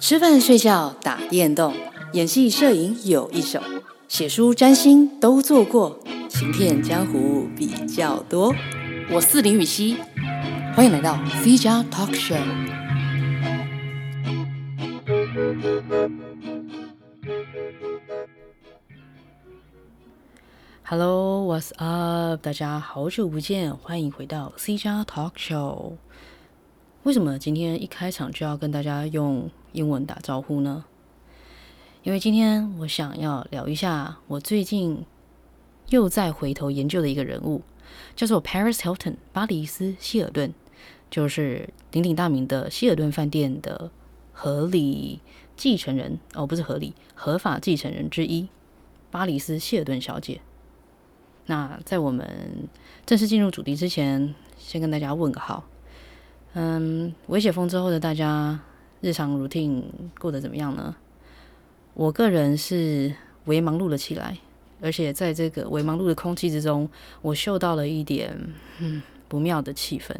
吃饭、睡觉、打电动、演戏、摄影有一手，写书、占星都做过，行骗江湖比较多。我是林予晞，欢迎来到 C 加 Talk Show。Hello，What's up？大家好久不见，欢迎回到 C 加 Talk Show。为什么今天一开场就要跟大家用英文打招呼呢？因为今天我想要聊一下我最近又在回头研究的一个人物，叫做 Paris Hilton 巴黎斯希尔顿，就是鼎鼎大名的希尔顿饭店的合理继承人哦，不是合理，合法继承人之一，巴黎斯希尔顿小姐。那在我们正式进入主题之前，先跟大家问个好。嗯，微解封之后的大家日常 routine 过得怎么样呢？我个人是微忙碌了起来，而且在这个微忙碌的空气之中，我嗅到了一点嗯不妙的气氛。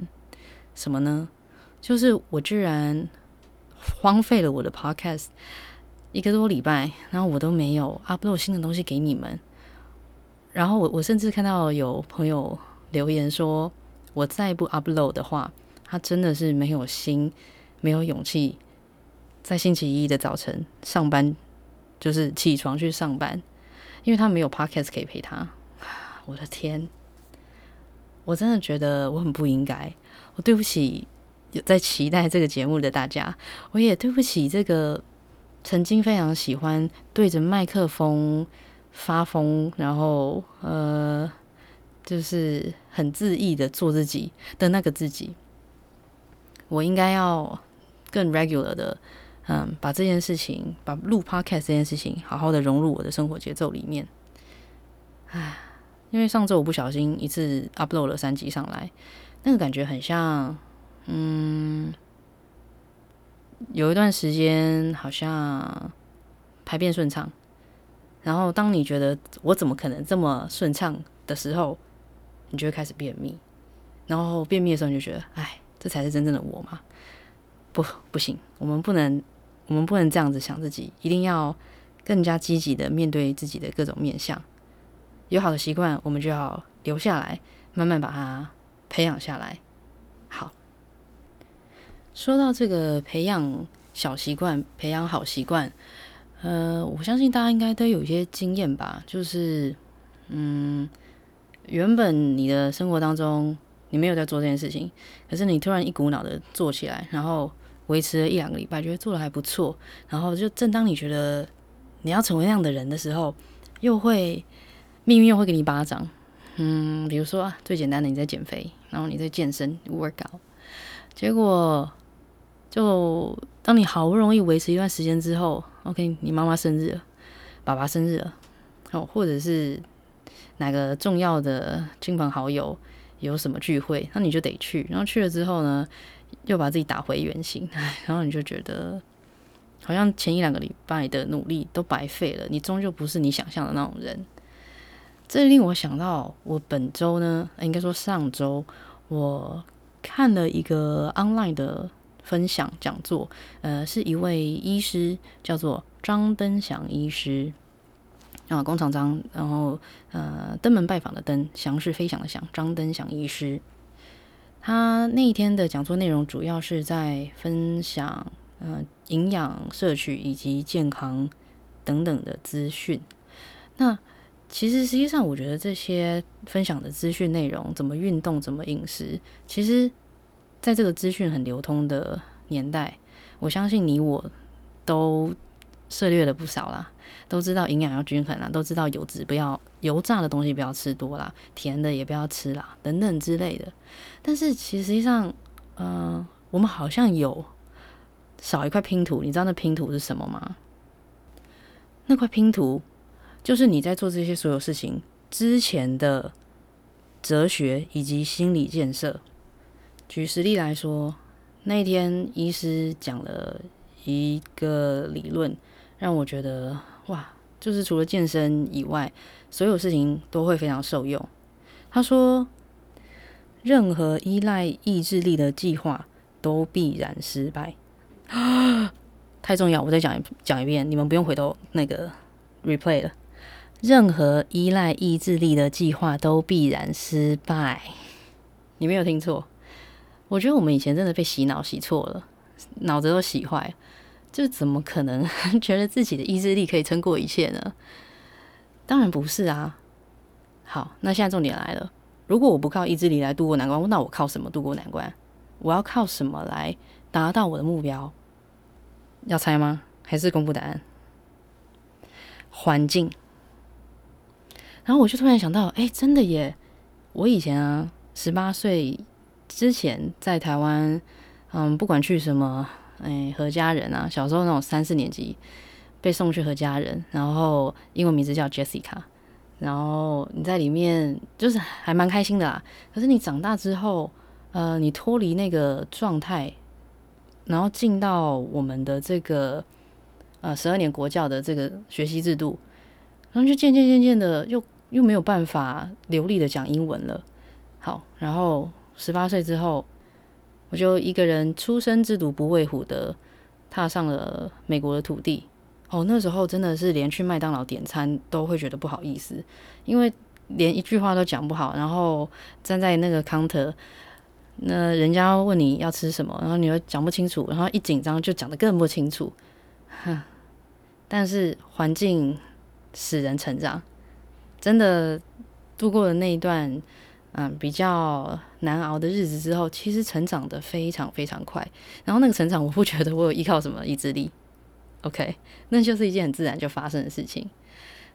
什么呢？就是我居然荒废了我的 podcast 一个多礼拜，然后我都没有 upload 新的东西给你们。然后我我甚至看到有朋友留言说，我再不 upload 的话。他真的是没有心，没有勇气，在星期一的早晨上班，就是起床去上班，因为他没有 podcast 可以陪他。我的天，我真的觉得我很不应该，我对不起有在期待这个节目的大家，我也对不起这个曾经非常喜欢对着麦克风发疯，然后呃，就是很恣意的做自己的那个自己。我应该要更 regular 的，嗯，把这件事情，把录 podcast 这件事情，好好的融入我的生活节奏里面。唉，因为上周我不小心一次 upload 了三集上来，那个感觉很像，嗯，有一段时间好像排便顺畅，然后当你觉得我怎么可能这么顺畅的时候，你就会开始便秘，然后便秘的时候你就觉得，唉。这才是真正的我吗？不，不行，我们不能，我们不能这样子想自己，一定要更加积极的面对自己的各种面相。有好的习惯，我们就要留下来，慢慢把它培养下来。好，说到这个培养小习惯、培养好习惯，呃，我相信大家应该都有一些经验吧，就是，嗯，原本你的生活当中。你没有在做这件事情，可是你突然一股脑的做起来，然后维持了一两个礼拜，觉得做的还不错，然后就正当你觉得你要成为那样的人的时候，又会命运又会给你一巴掌。嗯，比如说啊，最简单的你在减肥，然后你在健身 workout，结果就当你好不容易维持一段时间之后，OK，你妈妈生日了，爸爸生日了，哦，或者是哪个重要的亲朋好友。有什么聚会，那你就得去。然后去了之后呢，又把自己打回原形，然后你就觉得好像前一两个礼拜的努力都白费了。你终究不是你想象的那种人。这令我想到，我本周呢，应该说上周，我看了一个 online 的分享讲座，呃，是一位医师，叫做张登祥医师。啊，弓长张，然后呃，登门拜访的登，翔是飞翔的翔，张登翔医师。他那一天的讲座内容主要是在分享呃营养摄取以及健康等等的资讯。那其实实际上，我觉得这些分享的资讯内容，怎么运动，怎么饮食，其实在这个资讯很流通的年代，我相信你我都涉猎了不少啦。都知道营养要均衡啦，都知道油脂不要油炸的东西不要吃多啦，甜的也不要吃啦，等等之类的。但是其实际上，嗯、呃，我们好像有少一块拼图。你知道那拼图是什么吗？那块拼图就是你在做这些所有事情之前的哲学以及心理建设。举实例来说，那天医师讲了一个理论，让我觉得。哇，就是除了健身以外，所有事情都会非常受用。他说，任何依赖意志力的计划都必然失败。啊 太重要，我再讲一讲一遍，你们不用回头那个 replay 了。任何依赖意志力的计划都必然失败。你没有听错，我觉得我们以前真的被洗脑洗错了，脑子都洗坏了，就怎么可能 觉得自己的意志力可以撑过一切呢？当然不是啊。好，那现在重点来了，如果我不靠意志力来度过难关，那我靠什么度过难关？我要靠什么来达到我的目标？要猜吗？还是公布答案？环境。然后我就突然想到，哎，真的耶！我以前啊，十八岁之前在台湾，嗯，不管去什么，哎，何家人啊，小时候那种三四年级被送去何家人，然后英文名字叫 Jessica，然后你在里面就是还蛮开心的啦。可是你长大之后，呃，你脱离那个状态，然后进到我们的这个呃十二年国教的这个学习制度，然后就渐渐渐渐的又又没有办法流利的讲英文了。好，然后十八岁之后，我就一个人初生之犊不畏虎的踏上了美国的土地。哦，那时候真的是连去麦当劳点餐都会觉得不好意思，因为连一句话都讲不好，然后站在那个 counter。那人家问你要吃什么，然后你又讲不清楚，然后一紧张就讲得更不清楚。哼，但是环境使人成长，真的度过了那一段嗯比较难熬的日子之后，其实成长得非常非常快。然后那个成长，我不觉得我有依靠什么意志力，OK，那就是一件很自然就发生的事情。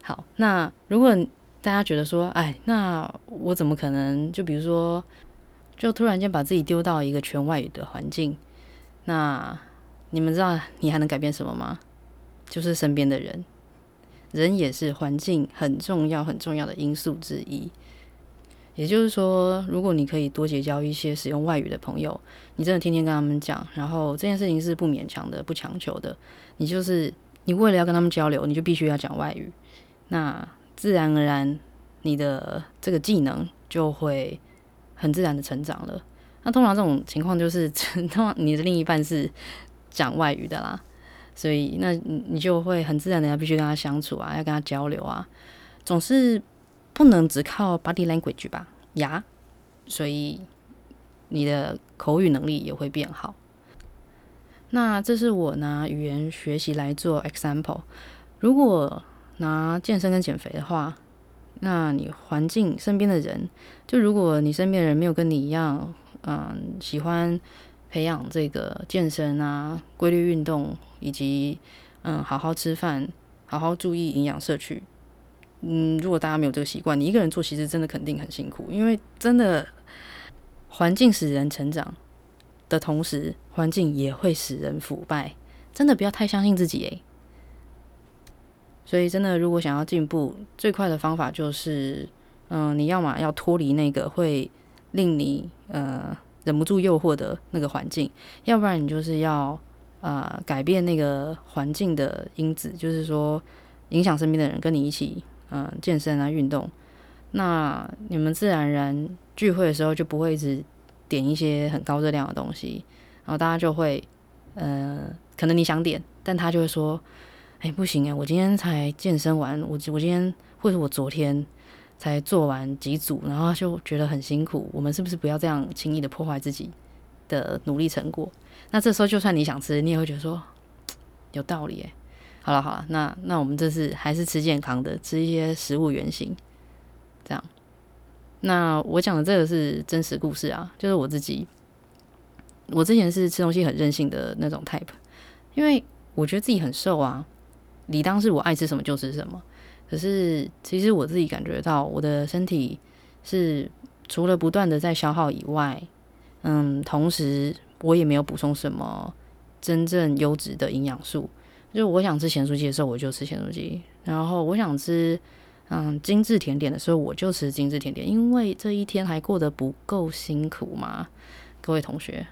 好，那如果大家觉得说，哎，那我怎么可能？就比如说。就突然间把自己丢到一个全外语的环境，那你们知道你还能改变什么吗？就是身边的人，人也是环境很重要很重要的因素之一。也就是说，如果你可以多结交一些使用外语的朋友，你真的天天跟他们讲，然后这件事情是不勉强的、不强求的。你就是你为了要跟他们交流，你就必须要讲外语，那自然而然你的这个技能就会。很自然的成长了。那通常这种情况就是，通常你的另一半是讲外语的啦，所以那你你就会很自然的要必须跟他相处啊，要跟他交流啊，总是不能只靠 body language 吧？牙，所以你的口语能力也会变好。那这是我拿语言学习来做 example。如果拿健身跟减肥的话。那你环境身边的人，就如果你身边的人没有跟你一样，嗯，喜欢培养这个健身啊、规律运动，以及嗯，好好吃饭、好好注意营养摄取，嗯，如果大家没有这个习惯，你一个人做其实真的肯定很辛苦，因为真的环境使人成长的同时，环境也会使人腐败，真的不要太相信自己诶。所以，真的，如果想要进步，最快的方法就是，嗯、你要么要脱离那个会令你呃忍不住诱惑的那个环境，要不然你就是要呃改变那个环境的因子，就是说影响身边的人跟你一起嗯、健身啊运动，那你们自然而然聚会的时候就不会一直点一些很高热量的东西，然后大家就会呃可能你想点，但他就会说。哎，不行哎！我今天才健身完，我我今天或者我昨天才做完几组，然后就觉得很辛苦。我们是不是不要这样轻易的破坏自己的努力成果？那这时候就算你想吃，你也会觉得说 有道理哎。好了好了，那那我们这次还是吃健康的，吃一些食物原型，这样。那我讲的这个是真实故事啊，就是我自己，我之前是吃东西很任性的那种 type，因为我觉得自己很瘦啊。理当是我爱吃什么就吃什么，可是其实我自己感觉到我的身体是除了不断的在消耗以外，嗯，同时我也没有补充什么真正优质的营养素。就我想吃咸酥鸡的时候，我就吃咸酥鸡；然后我想吃嗯精致甜点的时候，我就吃精致甜点。因为这一天还过得不够辛苦嘛？各位同学，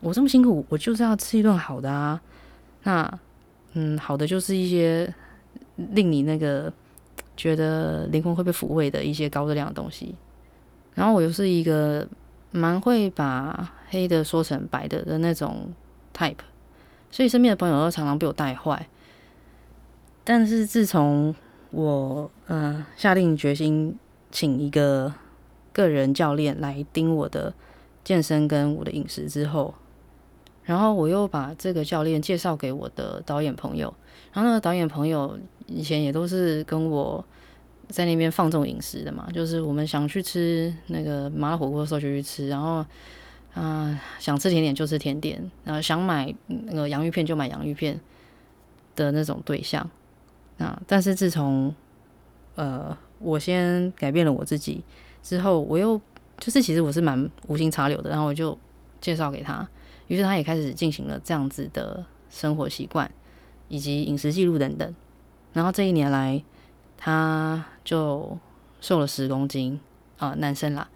我这么辛苦，我就是要吃一顿好的啊！那。嗯，好的，就是一些令你那个觉得灵魂会被抚慰的一些高热量的东西。然后我又是一个蛮会把黑的说成白的的那种 type，所以身边的朋友都常常被我带坏。但是自从我嗯、下定决心请一个个人教练来盯我的健身跟我的饮食之后，然后我又把这个教练介绍给我的导演朋友，然后那个导演朋友以前也都是跟我在那边放纵饮食的嘛，就是我们想去吃那个麻辣火锅的时候就去吃，然后啊、想吃甜点就吃甜点，然后想买那个洋芋片就买洋芋片的那种对象啊。但是自从呃我先改变了我自己之后，我又就是其实我是蛮无心插柳的，然后我就介绍给他。于是他也开始进行了这样子的生活习惯，以及饮食记录等等。然后这一年来，他就瘦了十公斤啊、男生啦，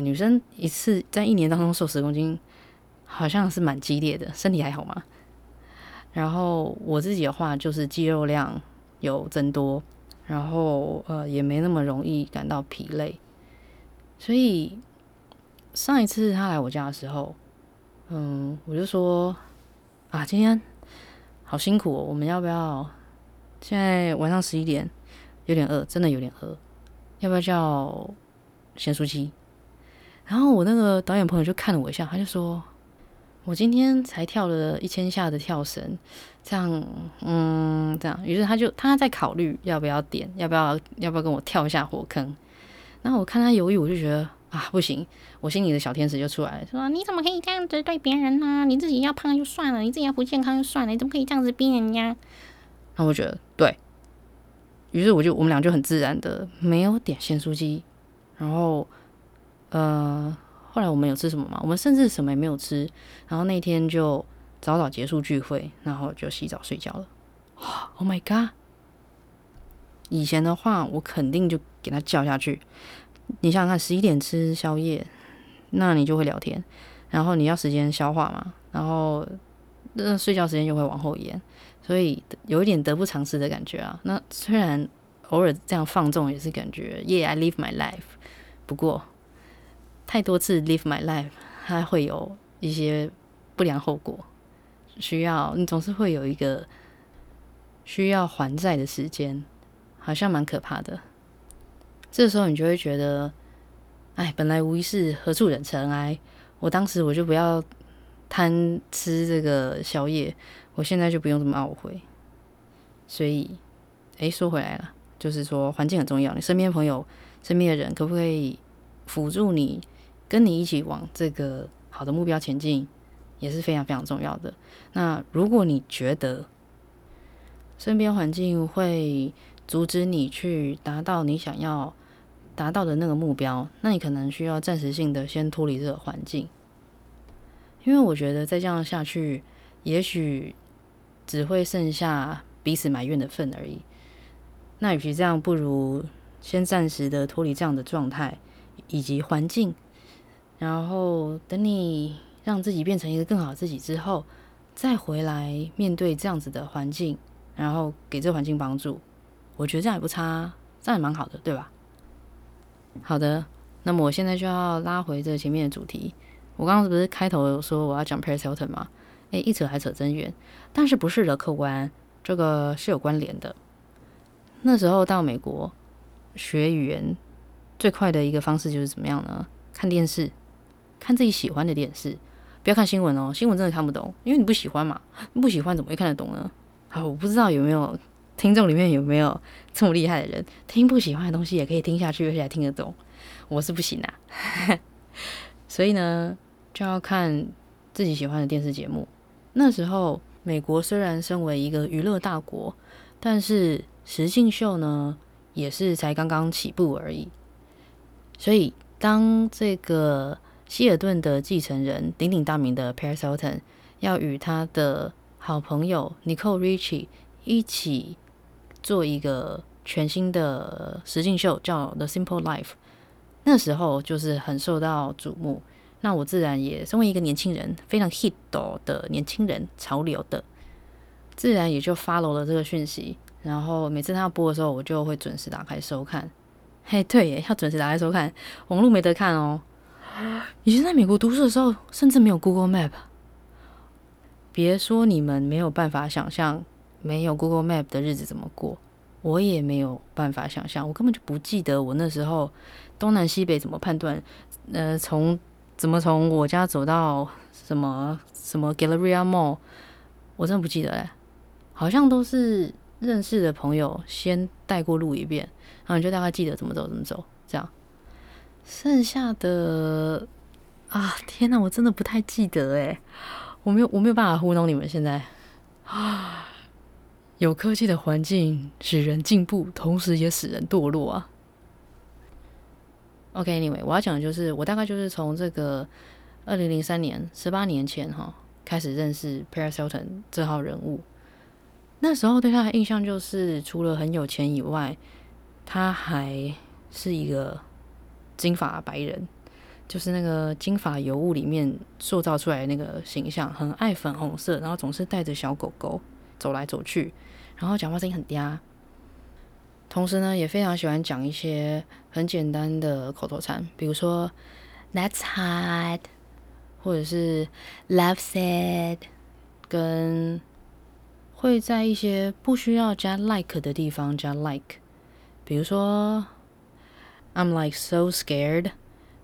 女生一次在一年当中瘦十公斤，好像是蛮激烈的。身体还好吗？然后我自己的话，就是肌肉量有增多，然后呃也没那么容易感到疲累。所以上一次他来我家的时候。嗯，我就说啊，今天好辛苦哦，我们要不要？现在晚上十一点，有点饿，真的有点饿，要不要叫咸酥鸡？然后我那个导演朋友就看了我一下，他就说：“我今天才跳了一千下的跳绳，这样，嗯，这样。”于是他就他在考虑要不要点，要不要要不要跟我跳一下火坑。然后我看他犹豫，我就觉得。啊，不行！我心里的小天使就出来了，说：“你怎么可以这样子对别人呢、你自己要胖就算了，你自己要不健康就算了，你怎么可以这样子逼人家？”然后我觉得对，于是我就我们俩就很自然的没有点咸酥鸡，然后呃，后来我们有吃什么吗？我们甚至什么也没有吃，然后那天就早早结束聚会，然后就洗澡睡觉了。Oh my god！以前的话，我肯定就给他叫下去。你想想看，十一点吃宵夜，那你就会聊天，然后你要时间消化嘛，然后那睡觉时间就会往后延，所以有一点得不偿失的感觉啊。那虽然偶尔这样放纵也是感觉，Yeah，I live my life。不过太多次 live my life，它会有一些不良后果，需要你总是会有一个需要还债的时间，好像蛮可怕的。这时候你就会觉得，哎，本来无一事，何处惹尘埃？我当时我就不要贪吃这个宵夜，我现在就不用这么懊悔。所以，哎，说回来了，就是说环境很重要，你身边朋友、身边的人可不可以辅助你，跟你一起往这个好的目标前进，也是非常非常重要的。那如果你觉得身边环境会阻止你去达到你想要达到的那个目标，那你可能需要暂时性的先脱离这个环境，因为我觉得再这样下去，也许只会剩下彼此埋怨的份而已。那与其这样，不如先暂时的脱离这样的状态以及环境，然后等你让自己变成一个更好的自己之后，再回来面对这样子的环境，然后给这环境帮助。我觉得这样也不差，这样也蛮好的，对吧？好的，那么我现在就要拉回这前面的主题。我刚刚不是开头说我要讲 Paris Hilton 吗？诶，一扯还扯真远，但是不是的，客观，这个是有关联的。那时候到美国学语言最快的一个方式就是怎么样呢？看电视，看自己喜欢的电视，不要看新闻哦，新闻真的看不懂，因为你不喜欢嘛，不喜欢怎么会看得懂呢？好，我不知道有没有。听众里面有没有 这么厉害的人？听不喜欢的东西也可以听下去，而且还听得懂。我是不行啊，所以呢，就要看自己喜欢的电视节目。那时候，美国虽然身为一个娱乐大国，但是实境秀呢，也是才刚刚起步而已。所以，当这个希尔顿的继承人，鼎鼎大名的 Paris Hilton 要与他的好朋友 Nicole Richie 一起。做一个全新的实境秀，叫《The Simple Life》，那时候就是很受到瞩目。那我自然也身为一个年轻人，非常 hit 的年轻人，潮流的，自然也就 follow 了这个讯息。然后每次他要播的时候，我就会准时打开收看。嘿，对耶，要准时打开收看，网络没得看哦。以前在美国读书的时候，甚至没有 Google Map。别说你们没有办法想象没有 Google Map 的日子怎么过，我也没有办法想象，我根本就不记得我那时候东南西北怎么判断，呃，从怎么从我家走到什么什么 Galleria Mall，我真的不记得哎，好像都是认识的朋友先带过路一遍，然后你就大概记得怎么走怎么走这样，剩下的啊，天哪，我真的不太记得哎。我没有，我没有办法糊弄你们。现在啊，有科技的环境使人进步，同时也使人堕落啊。OK，Anyway，我要讲的就是，我大概就是从这个二零零三年，十八年前哈，开始认识 Paris Hilton 这号人物。那时候对他的印象就是，除了很有钱以外，他还是一个金发白人。就是那个金发尤物里面塑造出来的那个形象，很爱粉红色，然后总是带着小狗狗走来走去，然后讲话声音很嗲，同时呢也非常喜欢讲一些很简单的口头禅，比如说 That's hot，或者是 Love said，跟会在一些不需要加 like 的地方加 like，比如说 I'm like so scared。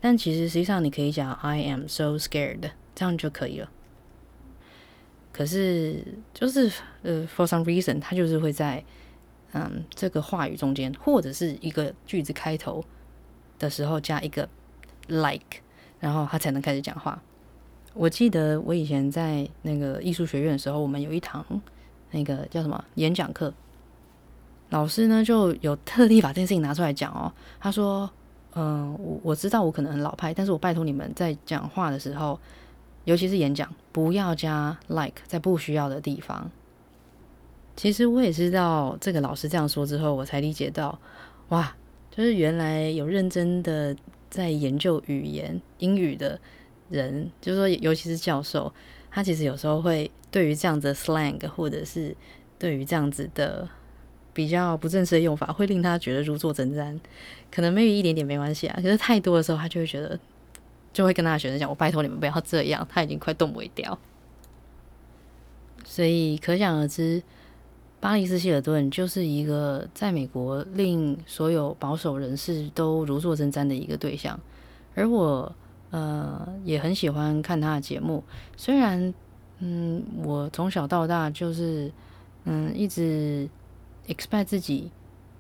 但其实实际上你可以讲 I am so scared，这样就可以了。可是就是呃，for some reason，它就是会在嗯这个话语中间，或者是一个句子开头的时候加一个 like，然后他才能开始讲话。我记得我以前在那个艺术学院的时候，我们有一堂那个叫什么演讲课，老师呢就有特地把这件事情拿出来讲哦，他说。嗯，我我知道我可能很老派，但是我拜托你们在讲话的时候，尤其是演讲，不要加 like 在不需要的地方。其实我也知道这个老师这样说之后，我才理解到，哇，就是原来有认真的在研究语言英语的人，就是说尤其是教授，他其实有时候会对于这样子的 slang 或者是对于这样子的。比较不正式的用法会令他觉得如坐针毡，可能 maybe 一点点没关系啊，可是太多的时候他就会觉得，就会跟他的学生讲：“我拜托你们不要这样。”他已经快动不掉，所以可想而知，巴黎斯希尔顿就是一个在美国令所有保守人士都如坐针毡的一个对象。而我呃也很喜欢看他的节目，虽然嗯我从小到大就是嗯一直。Expect 自己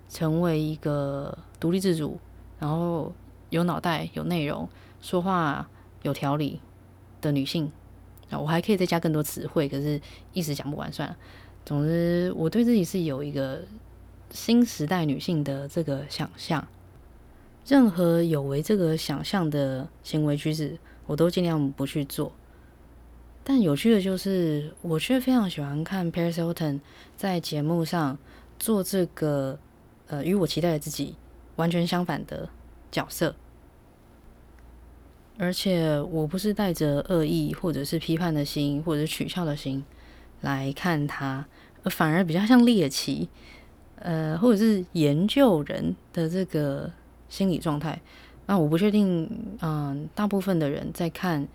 成为一个独立自主，然后有脑袋、有内容、说话有条理的女性啊，我还可以再加更多词汇，可是一时讲不完算了。总之，我对自己是有一个新时代女性的这个想象，任何有违这个想象的行为举止，我都尽量不去做。但有趣的就是，我却非常喜欢看 Paris Hilton 在节目上。做这个呃，与我期待的自己完全相反的角色，而且我不是带着恶意或者是批判的心或者取笑的心来看他，反而比较像猎奇，呃，或者是研究人的这个心理状态。那我不确定，嗯、大部分的人在看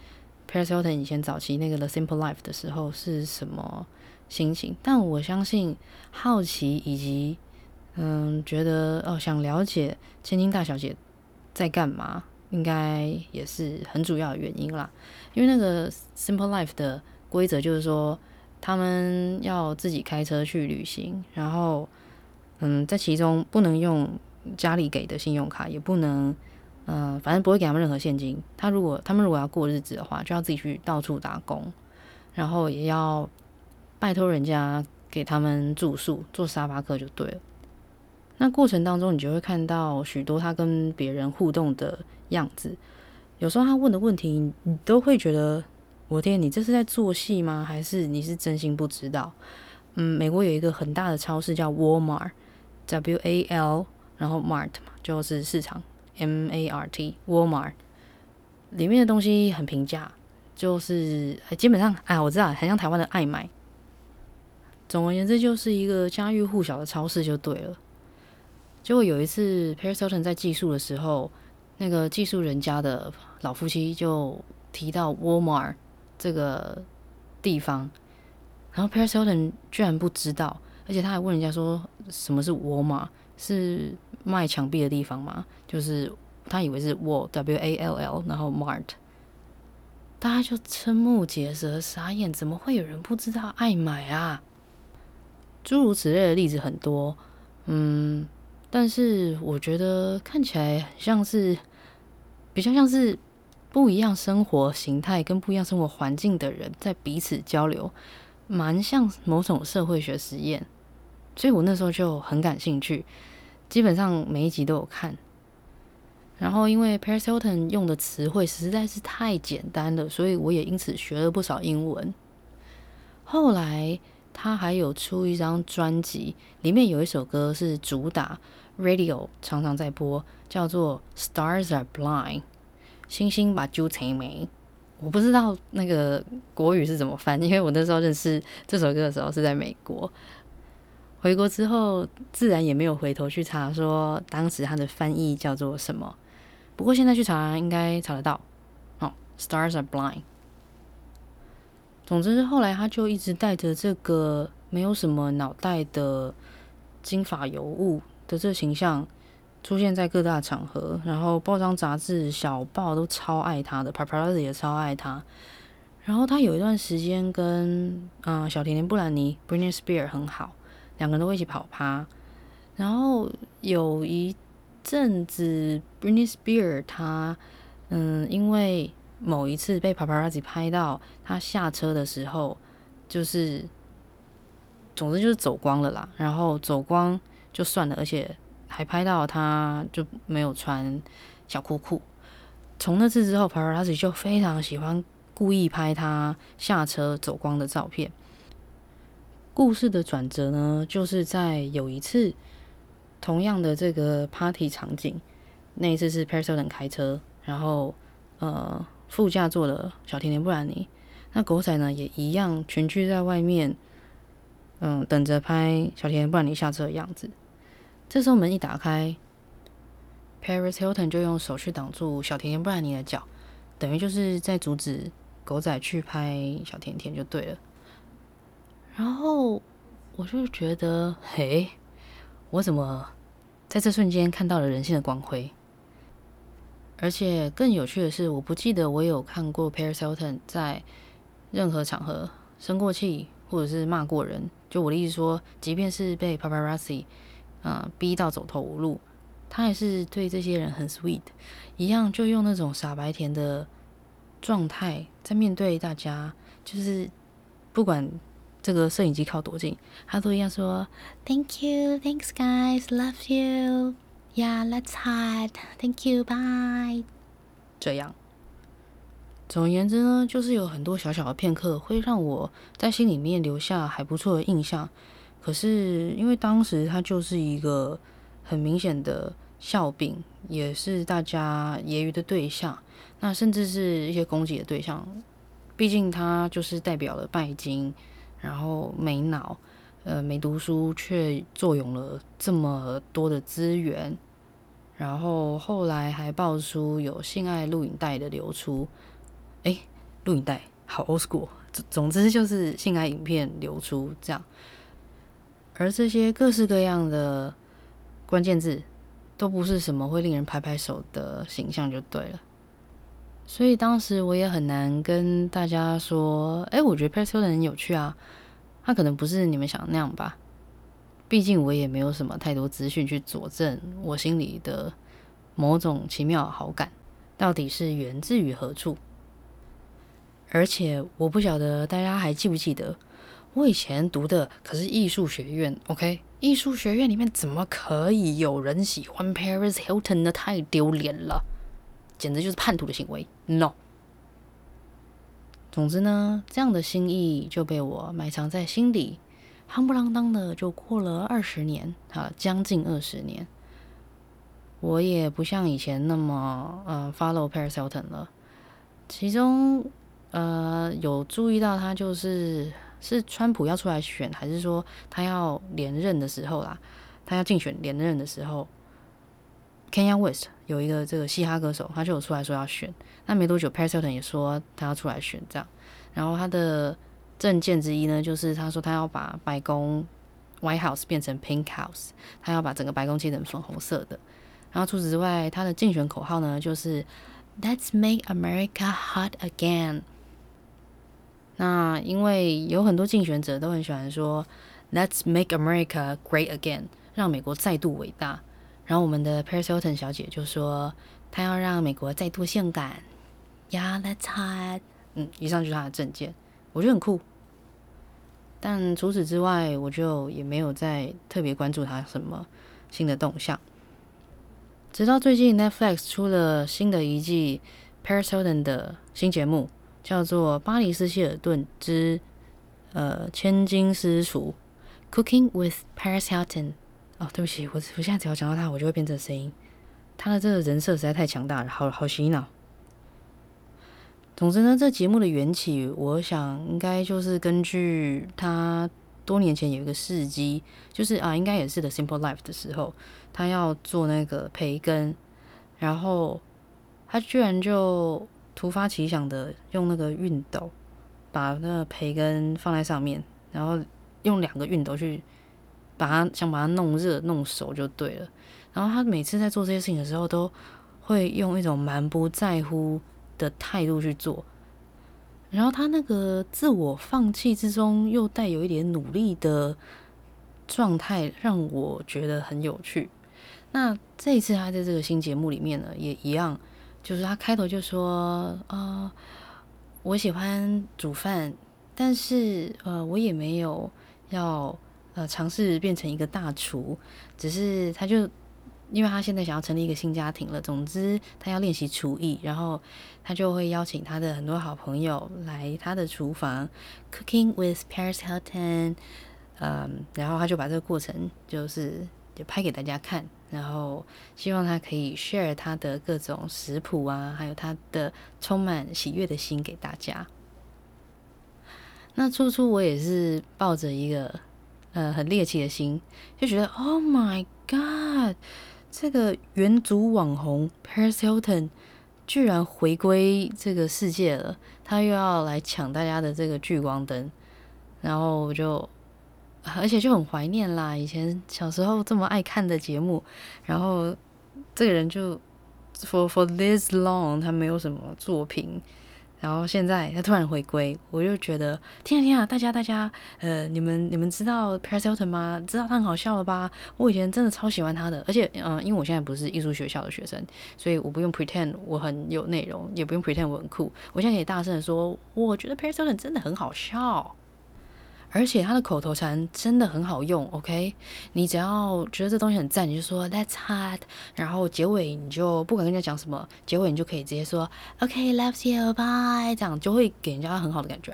Paris Hilton 以前早期那个 The Simple Life 的时候是什么心情，但我相信好奇以及嗯，觉得哦，想了解千金大小姐在干嘛，应该也是很主要的原因啦。因为那个 Simple Life 的规则就是说，他们要自己开车去旅行，然后嗯，在其中不能用家里给的信用卡，也不能嗯，反正不会给他们任何现金。他如果他们如果要过日子的话，就要自己去到处打工，然后也要。拜托人家给他们住宿，做沙发客就对了。那过程当中，你就会看到许多他跟别人互动的样子。有时候他问的问题，你都会觉得，我天，你这是在做戏吗？还是你是真心不知道？嗯，美国有一个很大的超市叫 Walmart，W A L，然后 Mart 嘛，就是市场，M A R T，Walmart 里面的东西很平价，就是基本上，哎，我知道，很像台湾的爱买。总而言之，就是一个家喻户晓的超市就对了。结果有一次，Paris Hilton 在寄宿的时候，那个寄宿人家的老夫妻就提到 Walmart 这个地方，然后 Paris Hilton 居然不知道，而且他还问人家说什么是 Walmart，是卖墙壁的地方吗？就是他以为是 Wall W A L L，然后 Mart，大家就瞠目结舌，傻眼，怎么会有人不知道爱买啊？诸如此类的例子很多，嗯，但是我觉得看起来像是比较像是不一样生活形态跟不一样生活环境的人在彼此交流，蛮像某种社会学实验，所以我那时候就很感兴趣，基本上每一集都有看。然后因为 Paris Hilton 用的词汇实在是太简单了，所以我也因此学了不少英文。后来。他还有出一张专辑，里面有一首歌是主打，radio 常常在播，叫做《Stars Are Blind》，星星把酒猜没。我不知道那个国语是怎么翻，因为我那时候认识这首歌的时候是在美国，回国之后自然也没有回头去查说当时它的翻译叫做什么。不过现在去查应该查得到。哦，《Stars Are Blind》。总之是，后来他就一直带着这个没有什么脑袋的金发尤物的这个形象出现在各大场合，然后报章杂志、小报都超爱他的，Paparazzi 也超爱他。然后他有一段时间跟嗯、小甜甜布兰妮 britney spear 很好，两个人都会一起跑趴。然后有一阵子 Britney Spears 他嗯因为。某一次被 paparazzi 拍到他下车的时候，就是，总之就是走光了啦。然后走光就算了，而且还拍到他就没有穿小裤裤。从那次之后，paparazzi 就非常喜欢故意拍他下车走光的照片。故事的转折呢，就是在有一次同样的这个 party 场景，那一次是 Paris Hilton 开车，然后呃。副驾坐的小甜甜布兰妮，那狗仔呢也一样群聚在外面，嗯，等着拍小甜甜布兰妮下车的样子。这时候门一打开，Paris Hilton 就用手去挡住小甜甜布兰妮的脚，等于就是在阻止狗仔去拍小甜甜就对了。然后我就觉得，嘿，我怎么在这瞬间看到了人性的光辉？而且更有趣的是，我不记得我有看过 Paris Hilton 在任何场合生过气，或者是骂过人。就我的意思说，即便是被 Paparazzi 啊、呃、逼到走投无路，他还是对这些人很 sweet，一样就用那种傻白甜的状态在面对大家。就是不管这个摄影机靠多近，他都一样说 Thank you, thanks guys, love you。Yeah, let's hide. Thank you. Bye. 这样，总而言之呢，就是有很多小小的片刻会让我在心里面留下还不错的印象。可是因为当时他就是一个很明显的笑柄，也是大家揶揄的对象，那甚至是一些攻击的对象。毕竟他就是代表了拜金，然后没脑。呃，没读书却坐拥了这么多的资源，然后后来还爆出有性爱录影带的流出，诶，录影带好 old school，总总之就是性爱影片流出这样，而这些各式各样的关键字都不是什么会令人拍拍手的形象就对了，所以当时我也很难跟大家说，诶，我觉得 Paris Hilton 很有趣啊。他可能不是你们想的那样吧，毕竟我也没有什么太多资讯去佐证我心里的某种奇妙好感到底是源自于何处。而且我不晓得大家还记不记得，我以前读的可是艺术学院，OK？艺术学院里面怎么可以有人喜欢 Paris Hilton 呢？太丢脸了，简直就是叛徒的行为，No！总之呢，这样的心意就被我埋藏在心里，夯不啷当的就过了二十年，啊，将近二十年。我也不像以前那么呃 follow Paris Hilton 了。其中呃有注意到他就是是川普要出来选，还是说他要连任的时候啦？他要竞选连任的时候，Kanye West 有一个这个嘻哈歌手，他就有出来说要选。那没多久，Paris Hilton 也说他要出来选，这样，然后他的政见之一呢，就是他说他要把白宫 White House 变成 Pink House，他要把整个白宫切成粉红色的。然后除此之外，他的竞选口号呢，就是 Let's make America hot again。那因为有很多竞选者都很喜欢说 Let's make America great again，让美国再度伟大。然后我们的 Paris Hilton 小姐就说，她要让美国再度性感。Yeah, that's hot。嗯，以上就是她的证件，我觉得很酷。但除此之外，我就也没有再特别关注她什么新的动向。直到最近，Netflix 出了新的一季 Paris Hilton 的新节目，叫做《巴黎斯希尔顿之呃千金私厨》（Cooking with Paris Hilton）。哦，对不起，我我现在只要讲到他，我就会变成声音。他的这个人设实在太强大了，好好洗脑。总之呢，这节目的缘起，我想应该就是根据他多年前有一个事迹，就是啊，应该也是的 Simple Life 的时候。他要做那个培根，然后他居然就突发奇想的用那个熨斗把那个培根放在上面，然后用两个熨斗去把它想把它弄热弄熟就对了。然后他每次在做这些事情的时候，都会用一种蛮不在乎的态度去做，然后他那个自我放弃之中又带有一点努力的状态，让我觉得很有趣。那这一次他在这个新节目里面呢，也一样，就是他开头就说：“啊、呃，我喜欢煮饭，但是呃，我也没有要呃尝试变成一个大厨，只是他就因为他现在想要成立一个新家庭了，总之他要练习厨艺，然后他就会邀请他的很多好朋友来他的厨房，Cooking with Paris Hilton，嗯，然后他就把这个过程就是就拍给大家看。”然后希望他可以 share 他的各种食谱啊，还有他的充满喜悦的心给大家。那初初我也是抱着一个呃很猎奇的心，就觉得 Oh my God，这个元祖网红 Paris Hilton 居然回归这个世界了，他又要来抢大家的这个聚光灯，然后我就。而且就很怀念啦，以前小时候这么爱看的节目，然后这个人就 for for this long 他没有什么作品，然后现在他突然回归，我就觉得天啊天啊，大家大家呃，你们你们知道 Paris Hilton 吗？知道他很好笑了吧？我以前真的超喜欢他的，而且嗯、因为我现在不是艺术学校的学生，所以我不用 pretend 我很有内容，也不用 pretend 我很酷，我现在可以大声的说，我觉得 Paris Hilton 真的很好笑。而且他的口头禅真的很好用，OK？你只要觉得这东西很赞，你就说 That's hot，然后结尾你就不管跟人家讲什么，结尾你就可以直接说 OK，Love you，Bye，这样就会给人家很好的感觉。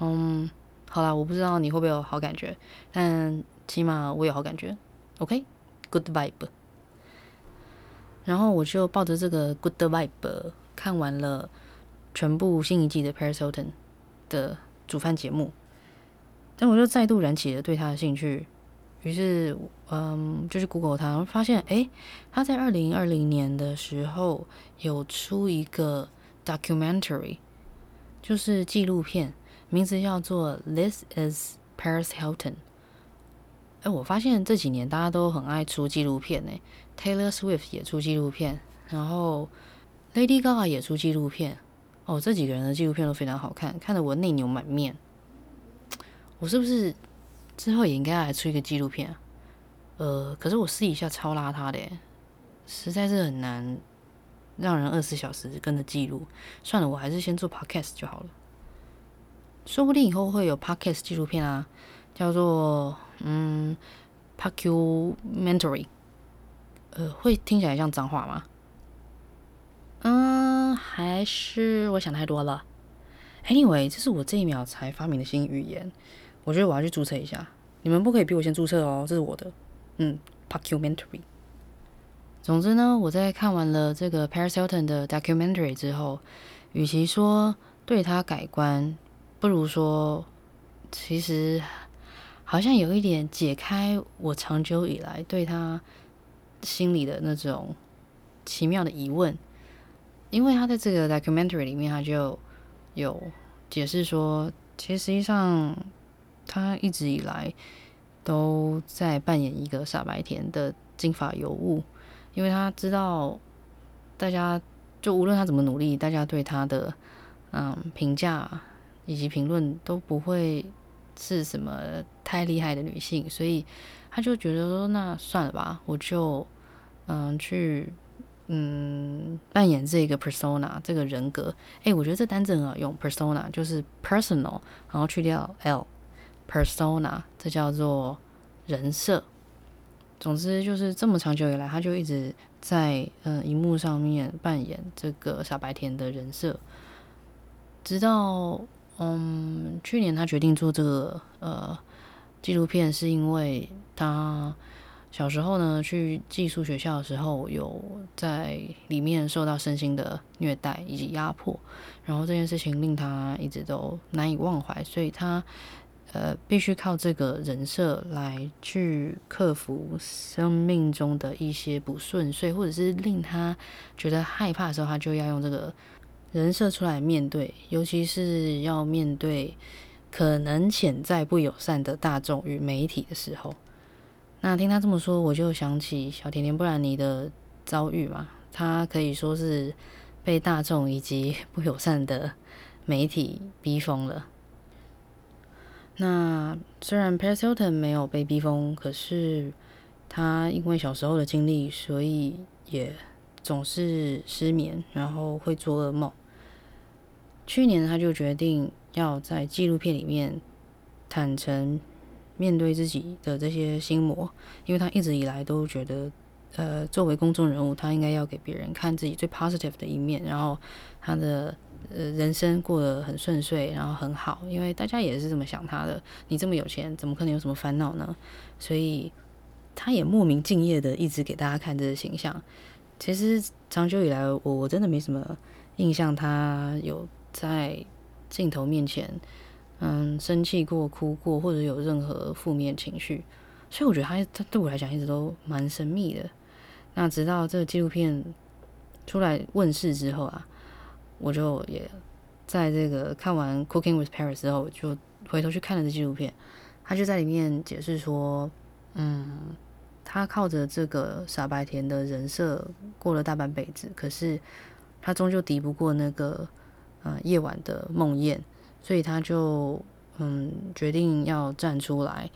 嗯，好啦，我不知道你会不会有好感觉，但起码我有好感觉，OK？Good vibe。然后我就抱着这个 Good vibe 看完了全部新一季的 Paris Hilton 的。煮饭节目，但我就再度燃起了对他的兴趣，于是，嗯，就去 Google 他，发现，诶，他在二零二零年的时候有出一个 documentary，就是纪录片，名字叫做《This Is Paris Hilton》。诶，我发现这几年大家都很爱出纪录片，诶，Taylor Swift 也出纪录片，然后 Lady Gaga 也出纪录片。哦，这几个人的纪录片都非常好看，看得我内牛满面。我是不是之后也应该来出一个纪录片啊？呃，可是我试一下超邋遢的耶，实在是很难让人二十四小时跟着记录。算了，我还是先做 podcast 就好了。说不定以后会有 podcast 纪录片啊，叫做嗯 Pockumentary。呃，会听起来像脏话吗？嗯，还是我想太多了。Anyway，这是我这一秒才发明的新语言，我觉得我要去注册一下。你们不可以比我先注册哦，这是我的。嗯，documentary。总之呢，我在看完了这个 Paris Hilton 的 documentary 之后，与其说对他改观，不如说其实好像有一点解开我长久以来对他心里的那种奇妙的疑问。因为他在这个 documentary 里面，他就有解释说，其实实际上他一直以来都在扮演一个傻白甜的金发尤物，因为他知道大家就无论他怎么努力，大家对他的嗯评价以及评论都不会是什么太厉害的女性，所以他就觉得说，那算了吧，我就嗯去。嗯，扮演这个 persona 这个人格，哎，我觉得这单字很好用，persona 就是 personal，然后去掉 l，persona 这叫做人设。总之就是这么长久以来，他就一直在嗯荧幕上面扮演这个傻白甜的人设，直到嗯去年他决定做这个呃纪录片，是因为他。小时候呢，去寄宿学校的时候，有在里面受到身心的虐待以及压迫，然后这件事情令他一直都难以忘怀，所以他呃必须靠这个人设来去克服生命中的一些不顺遂，或者是令他觉得害怕的时候，他就要用这个人设出来面对，尤其是要面对可能潜在不友善的大众与媒体的时候。那听他这么说，我就想起小甜甜布兰妮的遭遇嘛。她可以说是被大众以及不友善的媒体逼疯了。那虽然 Paris Hilton 没有被逼疯，可是他因为小时候的经历，所以也总是失眠，然后会做噩梦。去年他就决定要在纪录片里面坦诚。面对自己的这些心魔，因为他一直以来都觉得，呃，作为公众人物，他应该要给别人看自己最 positive 的一面，然后他的呃人生过得很顺遂，然后很好，因为大家也是这么想他的。你这么有钱，怎么可能有什么烦恼呢？所以他也莫名敬业的一直给大家看这个形象。其实长久以来，我我真的没什么印象，他有在镜头面前。嗯，生气过、哭过，或者有任何负面情绪，所以我觉得他他对我来讲一直都蛮神秘的。那直到这个纪录片出来问世之后啊，我就也在这个看完《Cooking with Paris》之后，就回头去看了这纪录片。他就在里面解释说，嗯，他靠着这个傻白甜的人设过了大半辈子，可是他终究敌不过那个呃夜晚的梦魇。所以他就嗯决定要站出来，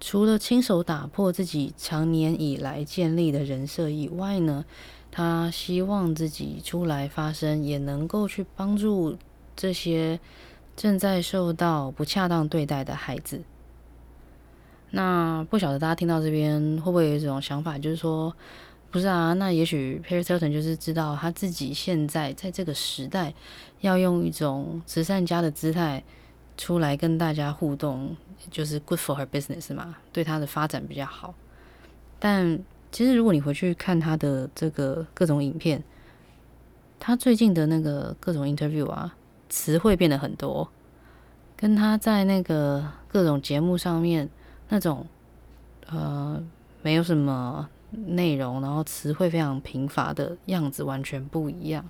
除了亲手打破自己长年以来建立的人设以外呢，他希望自己出来发声，也能够去帮助这些正在受到不恰当对待的孩子。那不晓得大家听到这边会不会有一种想法，就是说，不是啊，那也许 Paris Hilton 就是知道他自己现在在这个时代要用一种慈善家的姿态出来跟大家互动，就是 good for her business 嘛，对他的发展比较好。但其实如果你回去看他的这个各种影片，他最近的那个各种 interview 啊，词汇变得很多，跟他在那个各种节目上面那种呃没有什么。内容，然后词汇非常贫乏的样子完全不一样，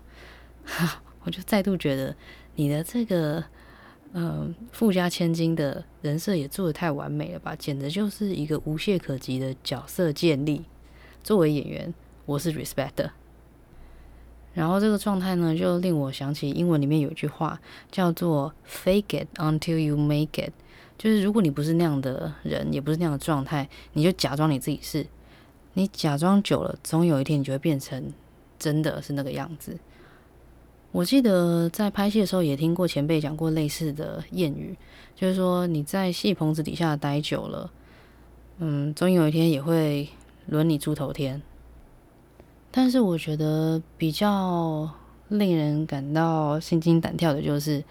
我就再度觉得你的这个嗯富家千金的人设也做得太完美了吧，简直就是一个无懈可击的角色建立。作为演员，我是 respect 的。然后这个状态呢，就令我想起英文里面有一句话叫做 “fake it until you make it”，就是如果你不是那样的人，也不是那样的状态，你就假装你自己是。你假装久了，总有一天你就会变成真的是那个样子。我记得在拍戏的时候也听过前辈讲过类似的谚语，就是说你在戏棚子底下待久了，嗯，总有一天也会轮你出头天。但是我觉得比较令人感到心惊胆跳的就是，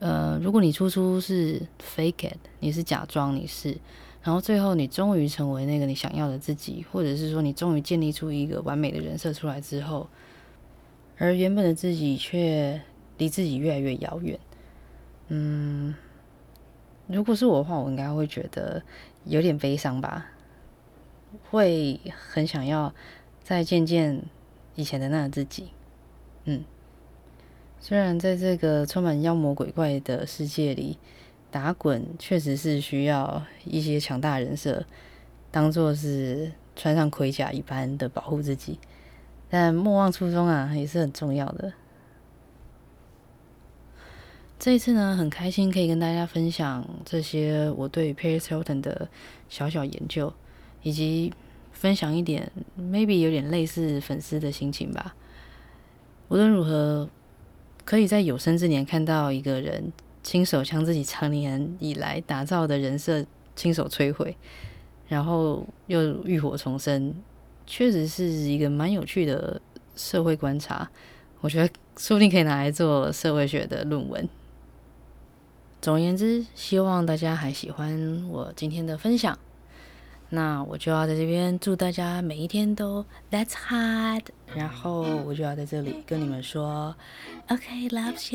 呃，如果你初初是 fake 你是假装你是。然后最后，你终于成为那个你想要的自己，或者是说，你终于建立出一个完美的人设出来之后，而原本的自己却离自己越来越遥远。嗯，如果是我的话，我应该会觉得有点悲伤吧，会很想要再见见以前的那个自己。嗯，虽然在这个充满妖魔鬼怪的世界里，打滚确实是需要一些强大人设，当做是穿上盔甲一般的保护自己，但莫忘初衷啊，也是很重要的。这一次呢，很开心可以跟大家分享这些我对 Paris Hilton 的小小研究，以及分享一点 maybe 有点类似粉丝的心情吧。无论如何，可以在有生之年看到一个人亲手将自己长年以来打造的人设亲手摧毁，然后又浴火重生，确实是一个蛮有趣的社会观察。我觉得说不定可以拿来做社会学的论文。总而言之，希望大家还喜欢我今天的分享。那我就要在这边祝大家每一天都 That's hard，然后我就要在这里跟你们说，OK，loves